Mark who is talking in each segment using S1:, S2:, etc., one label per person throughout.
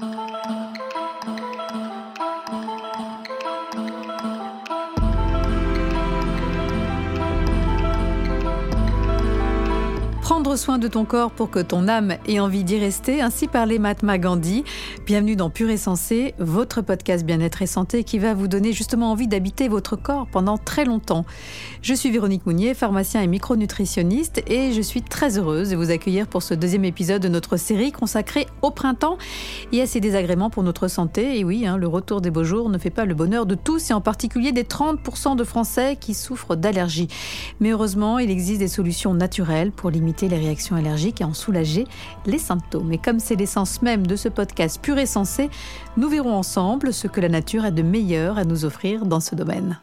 S1: Oh. Prendre soin de ton corps pour que ton âme ait envie d'y rester, ainsi parlait Mahatma Gandhi. Bienvenue dans Pur et Sensé, votre podcast bien-être et santé qui va vous donner justement envie d'habiter votre corps pendant très longtemps. Je suis Véronique Mounier, pharmacien et micronutritionniste, et je suis très heureuse de vous accueillir pour ce deuxième épisode de notre série consacrée au printemps et à ses désagréments pour notre santé. Et oui, hein, le retour des beaux jours ne fait pas le bonheur de tous, et en particulier des 30% de Français qui souffrent d'allergies. Mais heureusement, il existe des solutions naturelles pour limiter les réactions allergiques et en soulager les symptômes. Et comme c'est l'essence même de ce podcast pur et sensé, nous verrons ensemble ce que la nature a de meilleur à nous offrir dans ce domaine.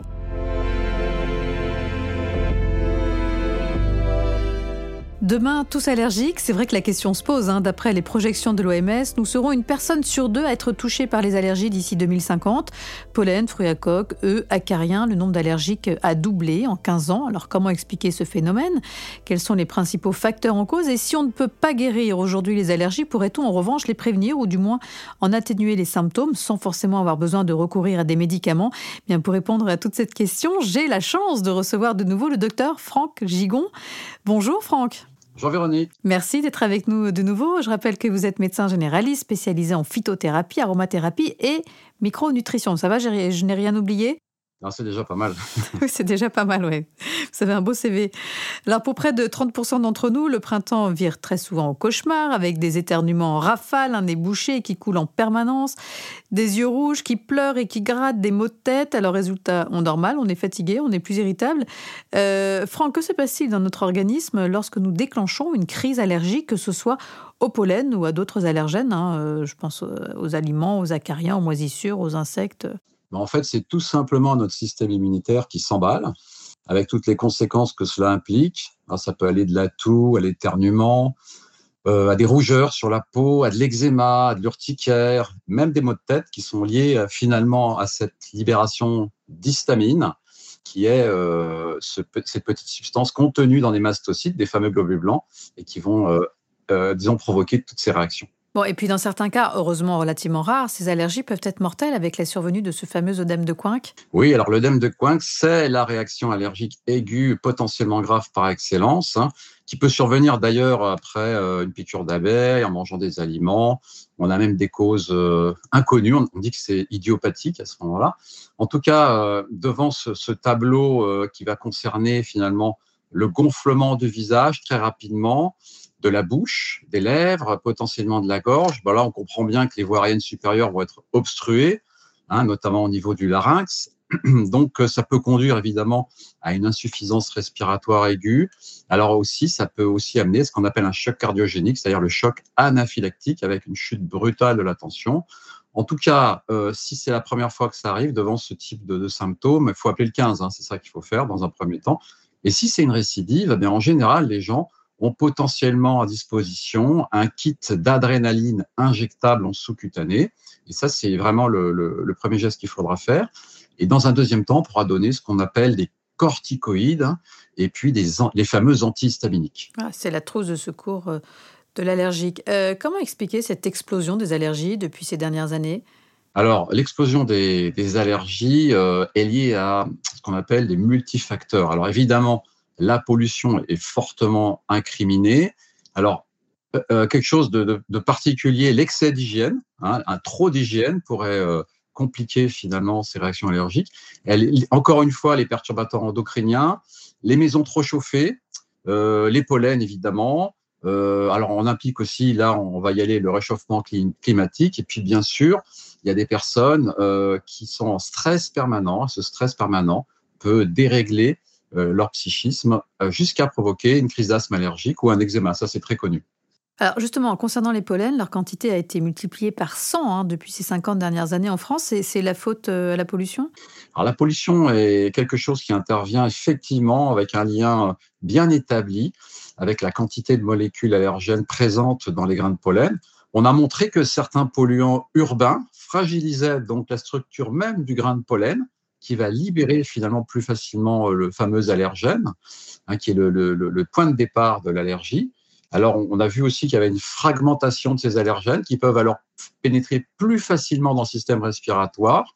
S1: Demain, tous allergiques, c'est vrai que la question se pose. Hein. D'après les projections de l'OMS, nous serons une personne sur deux à être touchée par les allergies d'ici 2050. Pollen, fruits à coque, œufs, acariens, le nombre d'allergiques a doublé en 15 ans. Alors comment expliquer ce phénomène? Quels sont les principaux facteurs en cause? Et si on ne peut pas guérir aujourd'hui les allergies, pourrait-on en revanche les prévenir ou du moins en atténuer les symptômes sans forcément avoir besoin de recourir à des médicaments? Bien pour répondre à toute cette question, j'ai la chance de recevoir de nouveau le docteur Franck Gigon. Bonjour Franck.
S2: Bonjour Véronique.
S1: Merci d'être avec nous de nouveau. Je rappelle que vous êtes médecin généraliste spécialisé en phytothérapie, aromathérapie et micronutrition. Ça va, je n'ai rien oublié?
S2: C'est déjà pas mal.
S1: oui, c'est déjà pas mal, oui. Vous avez un beau CV. Alors, pour près de 30% d'entre nous, le printemps vire très souvent au cauchemar, avec des éternuements en rafale, un nez bouché qui coule en permanence, des yeux rouges qui pleurent et qui grattent, des maux de tête. Alors, résultat, on dort mal, on est fatigué, on est plus irritable. Euh, Franck, que se passe-t-il dans notre organisme lorsque nous déclenchons une crise allergique, que ce soit au pollen ou à d'autres allergènes hein, euh, Je pense aux aliments, aux acariens, aux moisissures, aux insectes?
S2: Ben, en fait, c'est tout simplement notre système immunitaire qui s'emballe, avec toutes les conséquences que cela implique. ça peut aller de la toux à l'éternuement, euh, à des rougeurs sur la peau, à de l'eczéma, à de l'urticaire, même des maux de tête qui sont liés euh, finalement à cette libération d'histamine, qui est euh, cette petite substance contenue dans les mastocytes, des fameux globules blancs, et qui vont, disons, provoquer toutes ces réactions.
S1: Bon, et puis dans certains cas, heureusement relativement rares, ces allergies peuvent être mortelles avec la survenue de ce fameux œdème de Coinck.
S2: Oui, alors l'œdème de Coinck, c'est la réaction allergique aiguë potentiellement grave par excellence, hein, qui peut survenir d'ailleurs après euh, une piqûre d'abeille, en mangeant des aliments. On a même des causes euh, inconnues. On, dit que c'est idiopathique à ce moment-là. En tout cas, euh, devant ce, ce tableau qui va concerner finalement le gonflement du visage très rapidement, de la bouche, des lèvres, potentiellement de la gorge. Ben là, on comprend bien que les voies aériennes supérieures vont être obstruées, hein, notamment au niveau du larynx. Donc, euh, ça peut conduire évidemment à une insuffisance respiratoire aiguë. Alors aussi, ça peut aussi amener ce qu'on appelle un choc cardiogénique, c'est-à-dire le choc anaphylactique avec une chute brutale de la tension. En tout cas, euh, si c'est la première fois que ça arrive devant ce type de, symptômes, il faut appeler le 15, hein, c'est ça qu'il faut faire dans un premier temps. Et si c'est une récidive, eh en général, les gens ont potentiellement à disposition un kit d'adrénaline injectable en sous-cutané. Et ça, c'est vraiment le, premier geste qu'il faudra faire. Et dans un deuxième temps, on pourra donner ce qu'on appelle des corticoïdes et puis des, les fameux antihistaminiques.
S1: Ah, c'est la trousse de secours euh, de l'allergique. Euh, comment expliquer cette explosion des allergies depuis ces dernières années?
S2: Alors, l'explosion des, allergies euh, est liée à ce qu'on appelle des multifacteurs. Alors, évidemment, la pollution est fortement incriminée. Alors, euh, euh, quelque chose de, particulier, l'excès d'hygiène, hein, un trop d'hygiène pourrait euh, compliquer finalement ces réactions allergiques. encore une fois, les perturbateurs endocriniens, les maisons trop chauffées, les pollens évidemment. alors, on implique aussi, là, on va y aller, le réchauffement climatique. Et puis, bien sûr, il y a des personnes qui sont en stress permanent. Ce stress permanent peut dérégler leur psychisme euh, jusqu'à provoquer une crise d'asthme allergique ou un eczéma. Ça, c'est très connu.
S1: Alors justement, concernant les pollens, leur quantité a été multipliée par 100 hein, depuis ces 50 dernières années en France. C'est la faute euh, à la pollution?
S2: Alors la pollution est quelque chose qui intervient effectivement avec un lien bien établi avec la quantité de molécules allergènes présentes dans les grains de pollen. On a montré que certains polluants urbains fragilisaient donc la structure même du grain de pollen qui va libérer finalement plus facilement euh, le fameux allergène, hein, qui est le, point de départ de l'allergie. Alors, on a vu aussi qu'il y avait une fragmentation de ces allergènes qui peuvent alors pénétrer plus facilement dans le système respiratoire.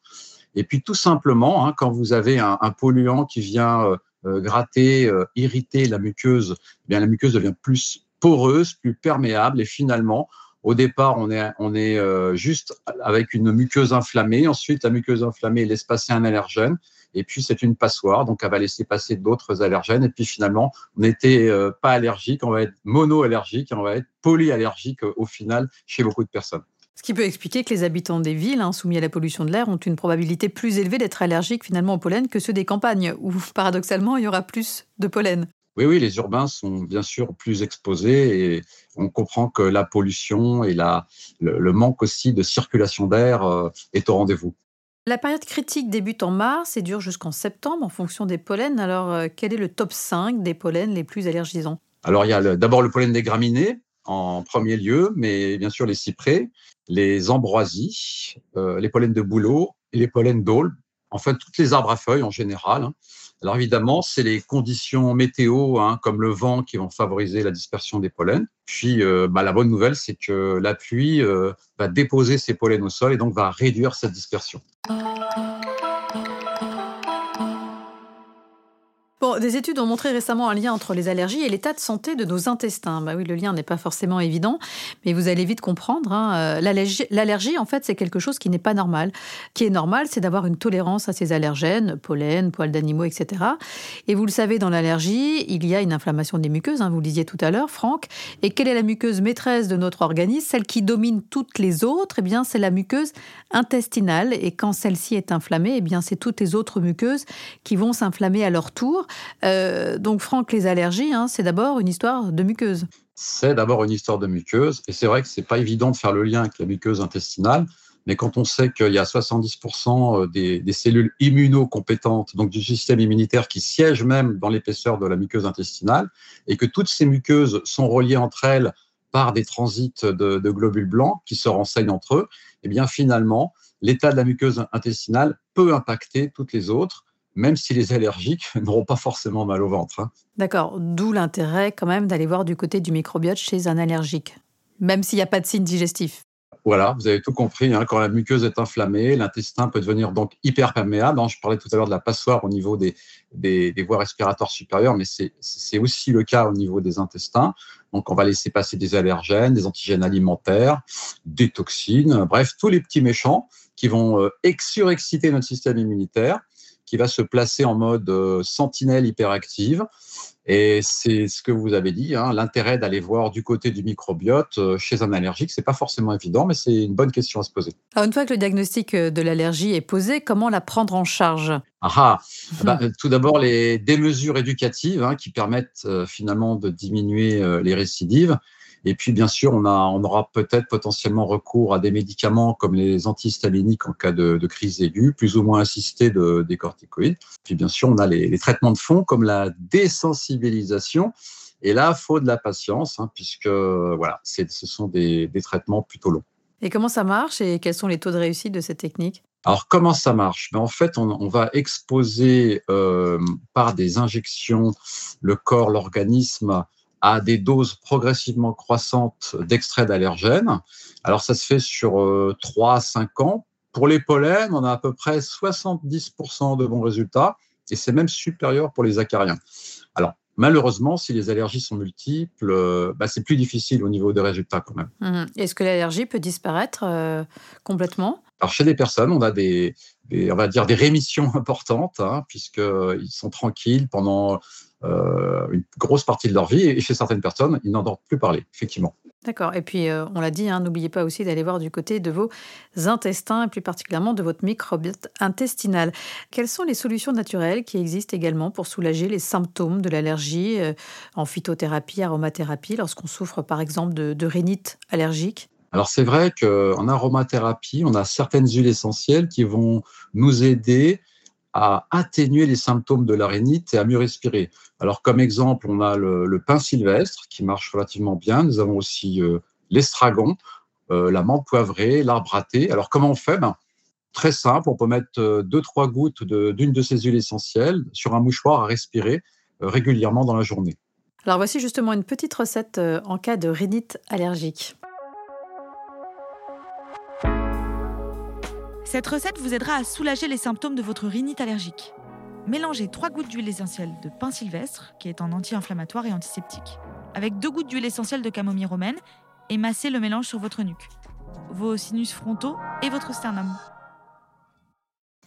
S2: Et puis tout simplement, hein, quand vous avez un, polluant qui vient euh, euh, gratter, irriter la muqueuse, eh bien la muqueuse devient plus poreuse, plus perméable et finalement, au départ, on est, est juste avec une muqueuse inflammée. Ensuite, la muqueuse inflammée laisse passer un allergène. Et puis, c'est une passoire, donc elle va laisser passer d'autres allergènes. Et puis, finalement, on n'était pas allergique, on va être monoallergique, on va être polyallergique au final chez beaucoup de personnes.
S1: Ce qui peut expliquer que les habitants des villes, hein, soumis à la pollution de l'air, ont une probabilité plus élevée d'être allergiques finalement au pollen que ceux des campagnes, où paradoxalement il y aura plus de pollen.
S2: Oui, oui, les urbains sont bien sûr plus exposés et on comprend que la pollution et la, le, manque aussi de circulation d'air euh, est au rendez-vous.
S1: La période critique débute en mars et dure jusqu'en septembre en fonction des pollens. Alors, euh, quel est le top 5 des pollens les plus allergisants?
S2: Alors, il y a d'abord le pollen des graminées en premier lieu, mais bien sûr les cyprès, les ambroisies, euh, les pollens de bouleau et les pollens d'aulne. En fait, toutes les arbres à feuilles en général. Hein. Alors évidemment, c'est les conditions météo, hein, comme le vent, qui vont favoriser la dispersion des pollens. Puis, euh, bah, la bonne nouvelle, c'est que la pluie euh, va déposer ces pollens au sol et donc va réduire cette dispersion.
S1: Des études ont montré récemment un lien entre les allergies et l'état de santé de nos intestins. Bah oui, le lien n'est pas forcément évident, mais vous allez vite comprendre. Hein. Euh, l'allergie, en fait, c'est quelque chose qui n'est pas normal. Qui est normal, c'est d'avoir une tolérance à ces allergènes, pollen, poils d'animaux, etc. Et vous le savez, dans l'allergie, il y a une inflammation des muqueuses. Hein, vous le disiez tout à l'heure, Franck. Et quelle est la muqueuse maîtresse de notre organisme? Celle qui domine toutes les autres, eh bien, c'est la muqueuse intestinale. Et quand celle-ci est inflammée, eh bien, c'est toutes les autres muqueuses qui vont s'inflammer à leur tour. Euh, donc, Franck, les allergies, hein, c'est d'abord une histoire de muqueuse.
S2: C'est d'abord une histoire de muqueuse. Et c'est vrai que c'est pas évident de faire le lien avec la muqueuse intestinale. Mais quand on sait qu'il y a 70% euh, des, cellules immunocompétentes, donc du système immunitaire, qui siègent même dans l'épaisseur de la muqueuse intestinale, et que toutes ces muqueuses sont reliées entre elles par des transits de, de globules blancs qui se renseignent entre eux, et eh bien finalement, l'état de la muqueuse intestinale peut impacter toutes les autres même si les allergiques n'auront pas forcément mal au ventre. Hein.
S1: D'accord, d'où l'intérêt quand même d'aller voir du côté du microbiote chez un allergique, même s'il n'y a pas de signe digestif.
S2: Voilà, vous avez tout compris. Hein. quand la muqueuse est inflammée, l'intestin peut devenir donc hyper perméable. Hein. je parlais tout à l'heure de la passoire au niveau des, des, voies respiratoires supérieures, mais c'est aussi le cas au niveau des intestins. Donc, on va laisser passer des allergènes, des antigènes alimentaires, des toxines, bref, tous les petits méchants qui vont euh, surexciter notre système immunitaire qui va se placer en mode euh, sentinelle hyperactive. Et c'est ce que vous avez dit, hein, l'intérêt d'aller voir du côté du microbiote euh, chez un allergique, c'est pas forcément évident, mais c'est une bonne question à se poser.
S1: Alors une fois que le diagnostic euh, de l'allergie est posé, comment la prendre en charge?
S2: Ah, ah. Bah, Tout d'abord, les, des mesures éducatives hein, qui permettent finalement de diminuer les récidives. Et puis, bien sûr, on, a, on aura peut-être potentiellement recours à des médicaments comme les antihistaminiques en cas de, crise aiguë, plus ou moins assistés de, des corticoïdes. Puis, bien sûr, on a les, traitements de fond comme la désensibilisation. Et là, il faut de la patience, hein, puisque voilà, ce sont des, des traitements plutôt longs.
S1: Et comment ça marche et quels sont les taux de réussite de cette technique?
S2: Alors, comment ça marche? Ben, En fait, on, on va exposer euh, par des injections le corps, l'organisme à des doses progressivement croissantes d'extraits d'allergènes. Alors ça se fait sur 3 à 5 ans. Pour les pollens, on a à peu près 70% de bons résultats et c'est même supérieur pour les acariens. Alors malheureusement, si les allergies sont multiples, euh, bah, c'est plus difficile au niveau des résultats quand même.
S1: Mmh. Est-ce que l'allergie peut disparaître euh, complètement?
S2: Alors chez des personnes, on a des, on va dire des rémissions importantes, hein, puisqu'ils sont tranquilles pendant euh, une grosse partie de leur vie. Et chez certaines personnes, ils n'entendent plus parler, effectivement.
S1: D'accord. Et puis, euh, on l'a dit, hein, n'oubliez pas aussi d'aller voir du côté de vos intestins et plus particulièrement de votre microbiote intestinal. Quelles sont les solutions naturelles qui existent également pour soulager les symptômes de l'allergie euh, en phytothérapie, aromathérapie, lorsqu'on souffre par exemple de, de rhinite allergique?
S2: Alors c'est vrai qu'en aromathérapie, on a certaines huiles essentielles qui vont nous aider à atténuer les symptômes de la rhinite et à mieux respirer. Alors, comme exemple, on a le, le pain sylvestre qui marche relativement bien. Nous avons aussi euh, l'estragon, euh, la menthe poivrée, l'arbre thé. Alors, comment on fait? Ben, Très simple, on peut mettre euh, deux, trois gouttes d'une de, ces huiles essentielles sur un mouchoir à respirer régulièrement dans la journée.
S1: Alors, voici justement une petite recette en cas de rhinite allergique.
S3: Cette recette vous aidera à soulager les symptômes de votre rhinite allergique. Mélangez 3 gouttes d'huile essentielle de pin sylvestre, qui est un anti-inflammatoire et antiseptique, avec 2 gouttes d'huile essentielle de camomille romaine et massez le mélange sur votre nuque, vos sinus frontaux et votre sternum.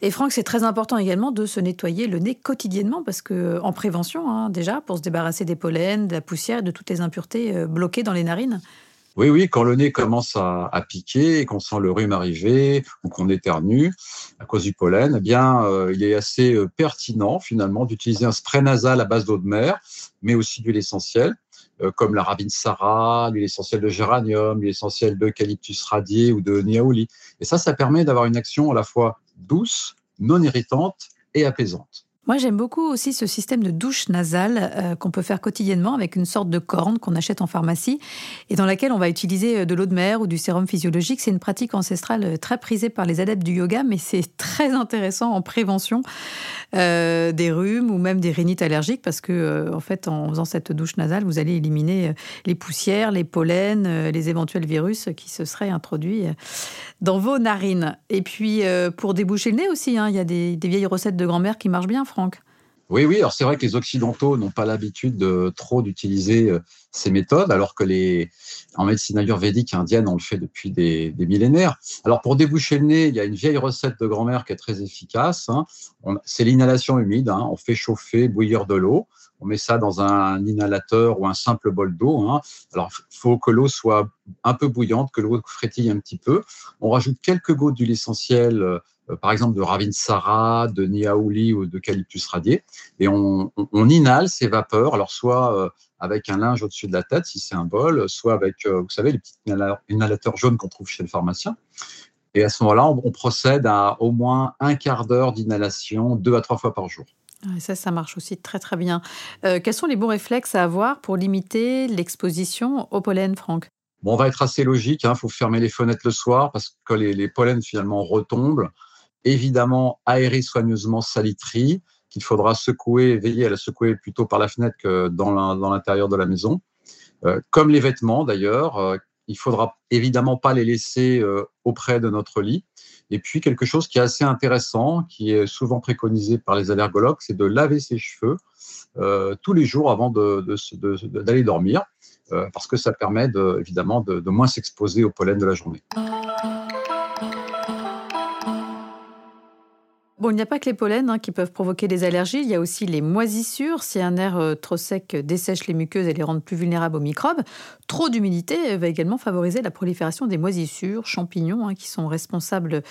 S1: Et Franck, c'est très important également de se nettoyer le nez quotidiennement parce que en prévention, hein, déjà, pour se débarrasser des pollens, de la poussière et de toutes les impuretés euh, bloquées dans les narines.
S2: Oui, oui, quand le nez commence à, piquer et qu'on sent le rhume arriver ou qu'on éternue à cause du pollen, eh bien, euh, il est assez euh, pertinent finalement d'utiliser un spray nasal à base d'eau de mer, mais aussi d'huile essentielle, comme la ravinsara, l'huile essentielle de géranium, l'huile essentielle d'eucalyptus radié ou de niaouli. Et ça, ça permet d'avoir une action à la fois douce, non irritante et apaisante.
S1: Moi, j'aime beaucoup aussi ce système de douche nasale euh, qu'on peut faire quotidiennement avec une sorte de corne qu'on achète en pharmacie et dans laquelle on va utiliser euh, de l'eau de mer ou du sérum physiologique. C'est une pratique ancestrale euh, très prisée par les adeptes du yoga, mais c'est très intéressant en prévention des rhumes ou même des rhinites allergiques parce que, en fait, en faisant cette douche nasale, vous allez éliminer les poussières, les pollens, les éventuels virus qui se seraient introduits dans vos narines. Et puis, pour déboucher le nez aussi, hein, il y a des, des vieilles recettes de grand-mère qui marchent bien.
S2: Oui, oui. Alors c'est vrai que les Occidentaux n'ont pas l'habitude de trop d'utiliser euh, ces méthodes, alors que les en médecine ayurvédique indienne, on le fait depuis des, millénaires. Alors pour déboucher le nez, il y a une vieille recette de grand-mère qui est très efficace. Hein. C'est l'inhalation humide. Hein. On fait chauffer, bouillir de l'eau. On met ça dans un inhalateur ou un simple bol d'eau. Hein. Alors, il faut que l'eau soit un peu bouillante, que l'eau frétille un petit peu. On rajoute quelques gouttes d'huile essentielle euh, par exemple de Ravinsara, de Niaouli ou de Calyptus radié, et on, inhale ces vapeurs, alors soit euh, avec un linge au-dessus de la tête, si c'est un bol, soit avec, euh, vous savez, les petits inhalateurs jaunes qu'on trouve chez le pharmacien. Et à ce moment-là, on, procède à au moins un quart d'heure d'inhalation, deux à trois fois par jour.
S1: ça, ça marche aussi très très bien. quels sont les bons réflexes à avoir pour limiter l'exposition au pollen, Franck?
S2: Bon, on va être assez logique, il hein, faut fermer les fenêtres le soir parce que les, les pollens finalement retombent évidemment aérer soigneusement sa literie, qu'il faudra secouer, veiller à la secouer plutôt par la fenêtre que dans l'intérieur de la maison. Euh, comme les vêtements d'ailleurs, euh, il faudra évidemment pas les laisser euh, auprès de notre lit. Et puis quelque chose qui est assez intéressant, qui est souvent préconisé par les allergologues, c'est de laver ses cheveux tous les jours avant d'aller dormir, parce que ça permet évidemment de moins s'exposer au pollen de la journée.
S1: Bon, il n'y a pas que les pollens hein, qui peuvent provoquer des allergies, il y a aussi les moisissures. Si un air euh, trop sec dessèche les muqueuses et les rend plus vulnérables aux microbes, trop d'humidité va également favoriser la prolifération des moisissures, champignons, hein, qui sont responsables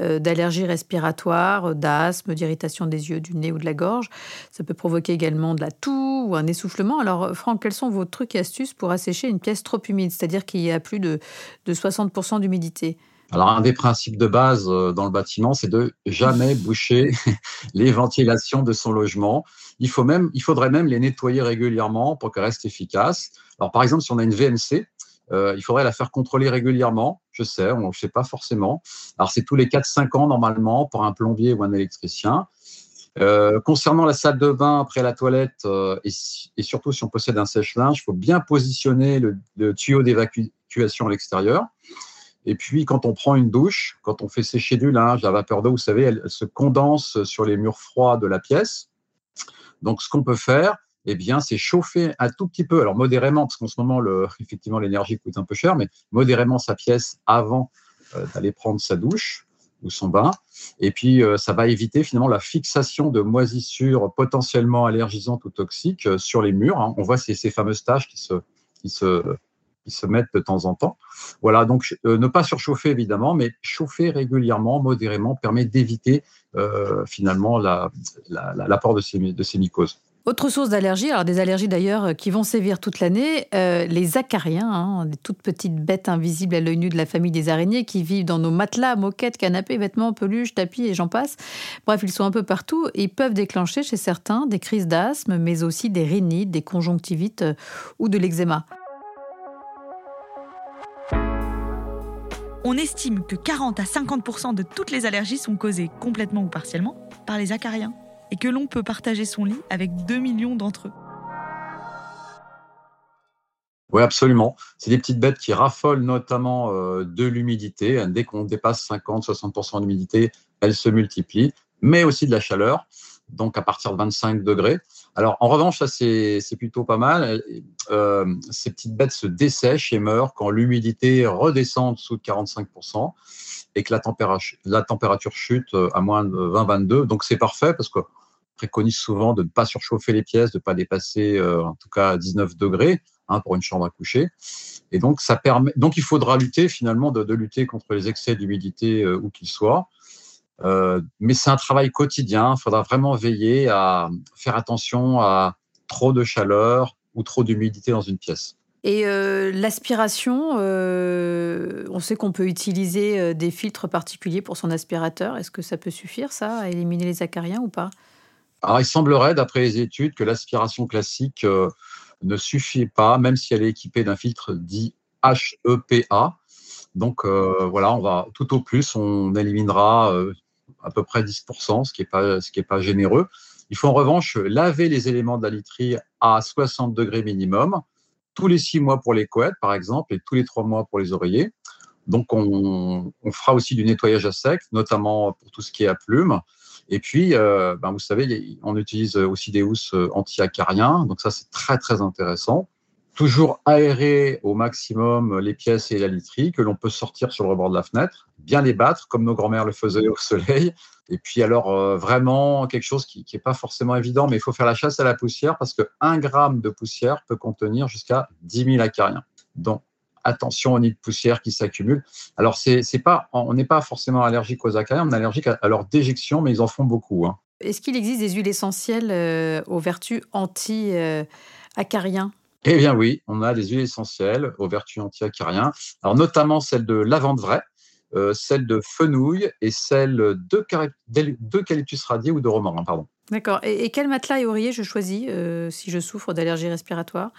S1: euh, d'allergies respiratoires, d'asthme, d'irritation des yeux, du nez ou de la gorge. Ça peut provoquer également de la toux ou un essoufflement. Alors, Franck, quels sont vos trucs et astuces pour assécher une pièce trop humide, c'est-à-dire qu'il y a plus de, de 60% d'humidité
S2: alors, un des principes de base euh, dans le bâtiment, c'est de jamais boucher les ventilations de son logement. Il, faut même, il faudrait même les nettoyer régulièrement pour qu'elles restent efficaces. Alors, par exemple, si on a une VMC, euh, il faudrait la faire contrôler régulièrement. Je sais, on ne le sait pas forcément. Alors, c'est tous les 4-5 ans normalement pour un plombier ou un électricien. Euh, concernant la salle de bain après la toilette, et, surtout si on possède un sèche-linge, il faut bien positionner le tuyau d'évacuation à l'extérieur. Et puis, quand on prend une douche, quand on fait sécher du linge, la vapeur d'eau, vous savez, elle, se condense sur les murs froids de la pièce. Donc, ce qu'on peut faire, eh bien, c'est chauffer un tout petit peu, alors modérément, parce qu'en ce moment, le, effectivement, l'énergie coûte un peu cher, mais modérément sa pièce avant euh, d'aller prendre sa douche ou son bain. Et puis, euh, ça va éviter finalement la fixation de moisissures potentiellement allergisantes ou toxiques euh, sur les murs. Hein. On voit ces, ces fameuses taches qui se, qui se se mettent de temps en temps. Voilà, donc euh, ne pas surchauffer évidemment, mais chauffer régulièrement, modérément, permet d'éviter euh, finalement l'apport de, ces, mycoses.
S1: Autre source d'allergie, alors des allergies d'ailleurs euh, qui vont sévir toute l'année, les acariens, hein, des toutes petites bêtes invisibles à l'œil nu de la famille des araignées qui vivent dans nos matelas, moquettes, canapés, vêtements, peluches, tapis et j'en passe. Bref, ils sont un peu partout et peuvent déclencher chez certains des crises d'asthme, mais aussi des rhinites, des conjonctivites ou de l'eczéma.
S3: On estime que 40 à 50% de toutes les allergies sont causées complètement ou partiellement par les acariens et que l'on peut partager son lit avec 2 millions d'entre eux.
S2: Oui, absolument. C'est des petites bêtes qui raffolent notamment euh, de l'humidité. Dès qu'on dépasse 50-60% d'humidité, elles se multiplient, mais aussi de la chaleur, donc à partir de 25 degrés. Alors, en revanche, ça, c'est plutôt pas mal. Euh, ces petites bêtes se dessèchent et meurent quand l'humidité redescend en dessous de 45% et que la température, la température chute à moins de 20-22. Donc, c'est parfait parce qu'on préconise souvent de ne pas surchauffer les pièces, de ne pas dépasser euh, en tout cas 19 degrés. Hein, pour une chambre à coucher. Et donc, ça permet. Donc, il faudra lutter finalement de, lutter contre les excès d'humidité euh, où qu'ils soient. Euh, mais c'est un travail quotidien. Il faudra vraiment veiller à faire attention à trop de chaleur ou trop d'humidité dans une pièce.
S1: Et euh, l'aspiration, on sait qu'on peut utiliser des filtres particuliers pour son aspirateur. Est-ce que ça peut suffire, ça, à éliminer les acariens ou pas?
S2: Alors, il semblerait, d'après les études, que l'aspiration classique ne suffit pas, même si elle est équipée d'un filtre dit HEPA. Donc euh, voilà, on va tout au plus, on éliminera euh, à peu près 10%, ce qui n'est pas, pas généreux. Il faut en revanche laver les éléments de la literie à 60 degrés minimum, tous les six mois pour les couettes, par exemple, et tous les trois mois pour les oreillers. Donc, on, on, fera aussi du nettoyage à sec, notamment pour tout ce qui est à plumes. Et puis, euh, ben, vous savez, on utilise aussi des housses euh, anti-acariens. Donc ça, c'est très, très intéressant. Toujours aérer au maximum les pièces et la literie que l'on peut sortir sur le rebord de la fenêtre, bien les battre comme nos grands-mères le faisaient au soleil. Et puis alors, euh, vraiment quelque chose qui n'est pas forcément évident, mais il faut faire la chasse à la poussière parce que 1 gramme de poussière peut contenir jusqu'à 10 000 acariens. Donc, attention aux nids de poussière qui s'accumulent. Alors, c'est, pas, on n'est pas forcément allergique aux acariens, on est allergique à, leur déjection, mais ils en font beaucoup. Hein.
S1: Est-ce qu'il existe des huiles essentielles euh, aux vertus anti-acariens
S2: Eh bien oui, on a des huiles essentielles aux vertus anti-acariens, alors notamment celle de lavande vraie, euh, celle de fenouil et celle d'eucalyptus radié ou de romarin, pardon.
S1: D'accord. Et, quel matelas et oreiller je choisis euh, si je souffre d'allergie respiratoire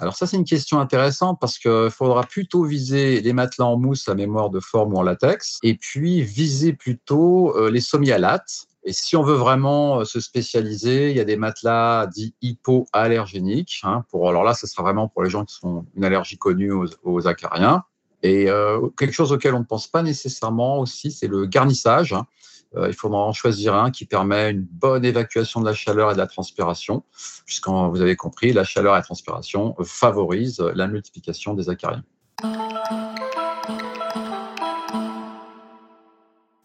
S2: alors ça, c'est une question intéressante parce qu'il faudra plutôt viser les matelas en mousse à mémoire de forme ou en latex, et puis viser plutôt euh, les semi-alates. Et si on veut vraiment euh, se spécialiser, il y a des matelas dits hypoallergéniques. Hein, alors là, ce sera vraiment pour les gens qui ont une allergie connue aux, acariens. Et euh, quelque chose auquel on ne pense pas nécessairement aussi, c'est le garnissage. Hein. Euh, il faudra en choisir un qui permet une bonne évacuation de la chaleur et de la transpiration, puisqu'en vous avez compris, la chaleur et la transpiration favorisent la multiplication des acariens.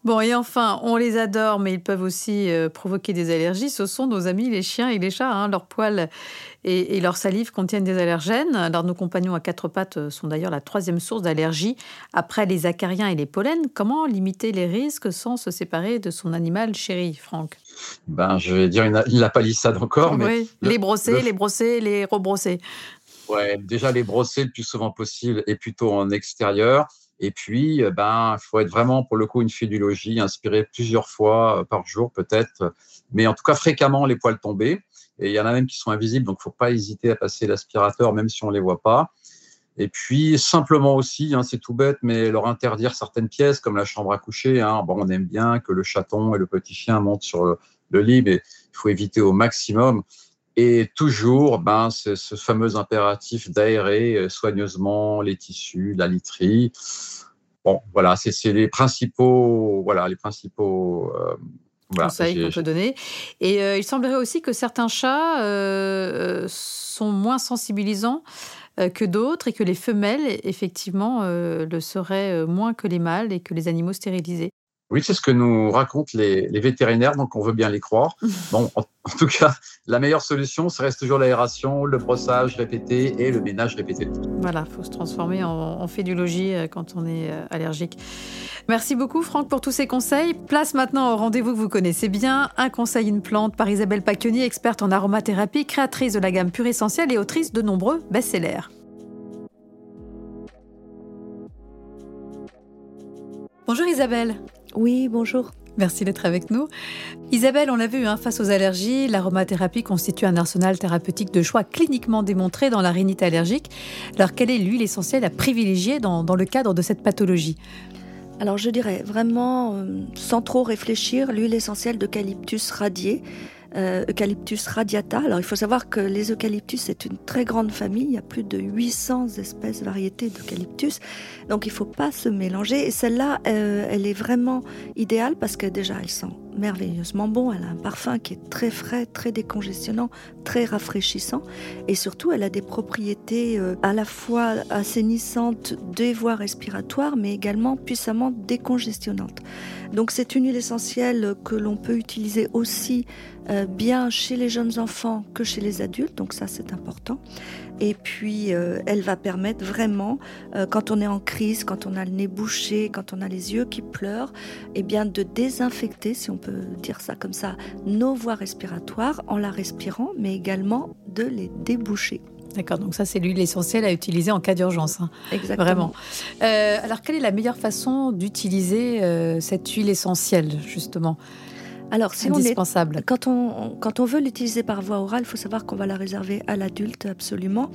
S1: Bon, et enfin, on les adore, mais ils peuvent aussi euh, provoquer des allergies. Ce sont nos amis les chiens et les chats. Hein. Leurs poils et, leur salive contiennent des allergènes. Alors, nos compagnons à quatre pattes euh, sont d'ailleurs la troisième source d'allergie après les acariens et les pollens. Comment limiter les risques sans se séparer de son animal chéri, Franck?
S2: Ben, Je vais dire une, la palissade encore. Mais
S1: oui, les brosser, les brosser, les rebrosser.
S2: Ouais, déjà les brosser le plus souvent possible et plutôt en extérieur. Et puis, euh, ben, il faut être vraiment, pour le coup, une logis, inspiré plusieurs fois euh, par jour, peut-être, mais en tout cas fréquemment les poils tombés. Et il y en a même qui sont invisibles, donc il ne faut pas hésiter à passer l'aspirateur, même si on ne les voit pas. Et puis, simplement aussi, hein, c'est tout bête, mais leur interdire certaines pièces, comme la chambre à coucher. Hein. Bon, on aime bien que le chaton et le petit chien montent sur le, le lit, mais il faut éviter au maximum. Et toujours, ben, ce, ce fameux impératif d'aérer euh, soigneusement les tissus, la literie. Bon, voilà, c'est les principaux, voilà, les principaux
S1: euh, conseils qu'on peut donner. Et euh, il semblerait aussi que certains chats sont moins sensibilisants que d'autres et que les femelles, effectivement, le seraient moins que les mâles et que les animaux stérilisés.
S2: Oui, c'est ce que nous racontent les, vétérinaires, donc on veut bien les croire. Bon, en, tout cas, la meilleure solution, ça reste toujours l'aération, le brossage répété et le ménage répété.
S1: Voilà, il faut se transformer en, en fait du logis euh, quand on est euh, allergique. Merci beaucoup Franck pour tous ces conseils. Place maintenant au rendez-vous que vous connaissez bien, Un conseil, une plante par Isabelle Pacchioni, experte en aromathérapie, créatrice de la gamme Pure Essentielle et autrice de nombreux best-sellers. Bonjour Isabelle.
S4: Oui, bonjour.
S1: Merci d'être avec nous. Isabelle, on l'a vu, hein, face aux allergies, l'aromathérapie constitue un arsenal thérapeutique de choix cliniquement démontré dans la rhinite allergique. Alors, quelle est l'huile essentielle à privilégier dans, le cadre de cette pathologie?
S4: Alors, je dirais vraiment, euh, sans trop réfléchir, l'huile essentielle d'eucalyptus radié euh, Eucalyptus radiata. Alors il faut savoir que les eucalyptus c'est une très grande famille, il y a plus de 800 espèces, variétés d'eucalyptus, donc il ne faut pas se mélanger. Et celle-là, euh, elle est vraiment idéale parce que déjà elle sent merveilleusement bon, elle a un parfum qui est très frais, très décongestionnant, très rafraîchissant, et surtout elle a des propriétés euh, à la fois assainissantes des voies respiratoires, mais également puissamment décongestionnantes. Donc c'est une huile essentielle que l'on peut utiliser aussi euh, bien chez les jeunes enfants que chez les adultes, donc ça c'est important. Et puis euh, elle va permettre vraiment, euh, quand on est en crise, quand on a le nez bouché, quand on a les yeux qui pleurent, eh bien de désinfecter, si on peut dire ça comme ça, nos voies respiratoires en la respirant, mais également de les déboucher.
S1: D'accord, donc ça c'est l'huile essentielle à utiliser en cas d'urgence. Hein.
S4: Exactement.
S1: Vraiment. Euh, alors quelle est la meilleure façon d'utiliser cette huile essentielle justement?
S4: Alors, si on est,
S1: Indispensable.
S4: quand, on, quand on veut l'utiliser par voie orale, il faut savoir qu'on va la réserver à l'adulte absolument.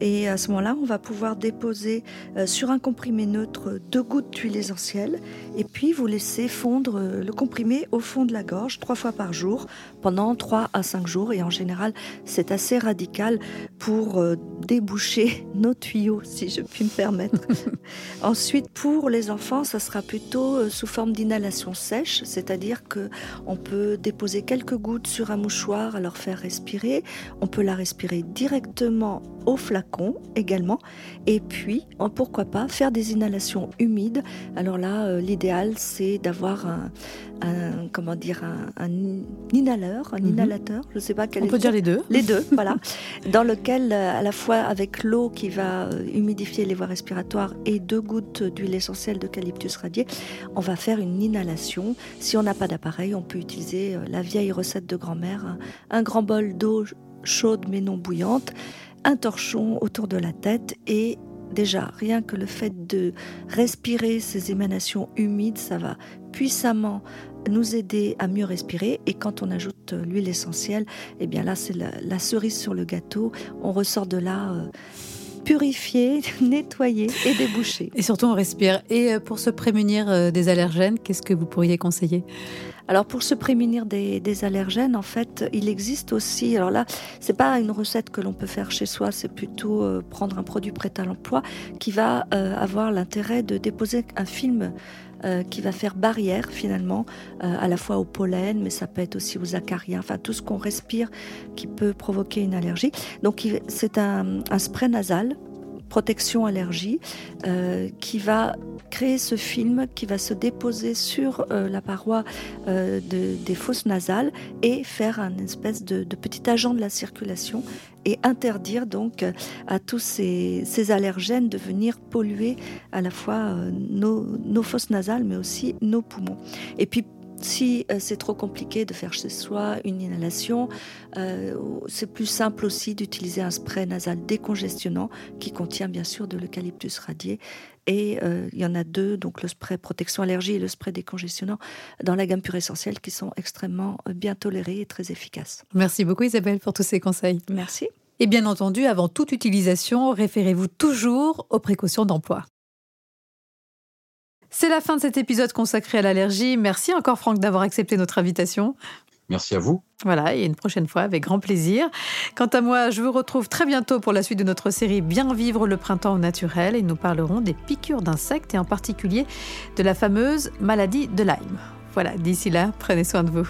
S4: Et à ce moment-là, on va pouvoir déposer euh, sur un comprimé neutre deux gouttes d'huile essentielle et puis vous laisser fondre euh, le comprimé au fond de la gorge trois fois par jour pendant trois à cinq jours. Et en général, c'est assez radical pour euh, déboucher nos tuyaux, si je puis me permettre. Ensuite, pour les enfants, ça sera plutôt sous forme d'inhalation sèche, c'est-à-dire que on peut déposer quelques gouttes sur un mouchoir à leur faire respirer. On peut la respirer directement au flacon également. Et puis, en- pourquoi pas, faire des inhalations humides. Alors là, euh, l'idéal, c'est d'avoir un, un- comment dire, un, un inhaleur, un
S1: Mhm.
S4: inhalateur, je ne sais pas quel
S1: On
S4: est
S1: peut
S4: le
S1: dire les deux.
S4: Les deux, voilà. Dans lequel, euh, à la fois avec l'eau qui va euh, humidifier les voies respiratoires et deux gouttes d'huile essentielle d'eucalyptus radié, on va faire une inhalation. Si on n'a pas d'appareil, on peut utiliser la vieille recette de grand-mère, un grand bol d'eau chaude mais non bouillante, un torchon autour de la tête et déjà rien que le fait de respirer ces émanations humides, ça va puissamment nous aider à mieux respirer et quand on ajoute euh, l'huile essentielle, eh bien là c'est la, cerise sur le gâteau, on ressort de là euh, purifié, nettoyé et débouché.
S1: Et surtout, on respire. Et euh, pour se prémunir des allergènes, qu'est-ce que vous pourriez conseiller?
S4: Alors pour se prémunir des, allergènes, en fait, il existe aussi. Alors là, c'est pas une recette que l'on peut faire chez soi, c'est plutôt euh, prendre un produit prêt à l'emploi qui va euh, avoir l'intérêt de déposer un film. euh, qui va faire barrière finalement à la fois au pollen, mais ça peut être aussi aux acariens, enfin tout ce qu'on respire qui peut provoquer une allergie. Donc c'est un spray nasal, protection allergie, euh, qui va créer ce film qui va se déposer sur euh, la paroi euh, de- des fosses nasales et faire un espèce de, petit agent de la circulation et interdire donc à tous ces, allergènes de venir polluer à la fois nos, nos fosses nasales mais aussi nos poumons. Et puis si euh, c'est trop compliqué de faire chez soi une inhalation, euh, c'est plus simple aussi d'utiliser un spray nasal décongestionnant qui contient bien sûr de l'eucalyptus radié. Et euh, il y en a deux, donc le spray protection allergie et le spray décongestionnant dans la gamme pure essentielle qui sont extrêmement bien tolérés et très efficaces.
S1: Merci beaucoup Isabelle pour tous ces conseils.
S4: Merci.
S1: Et bien entendu, avant toute utilisation, référez-vous toujours aux précautions d'emploi. C'est la fin de cet épisode consacré à l'allergie. Merci encore Franck d'avoir accepté notre invitation.
S2: Merci à vous.
S1: Voilà, et une prochaine fois avec grand plaisir. Quant à moi, je vous retrouve très bientôt pour la suite de notre série Bien vivre le printemps au naturel et nous parlerons des piqûres d'insectes et en particulier de la fameuse maladie de Lyme. Voilà, d'ici là, prenez soin de vous.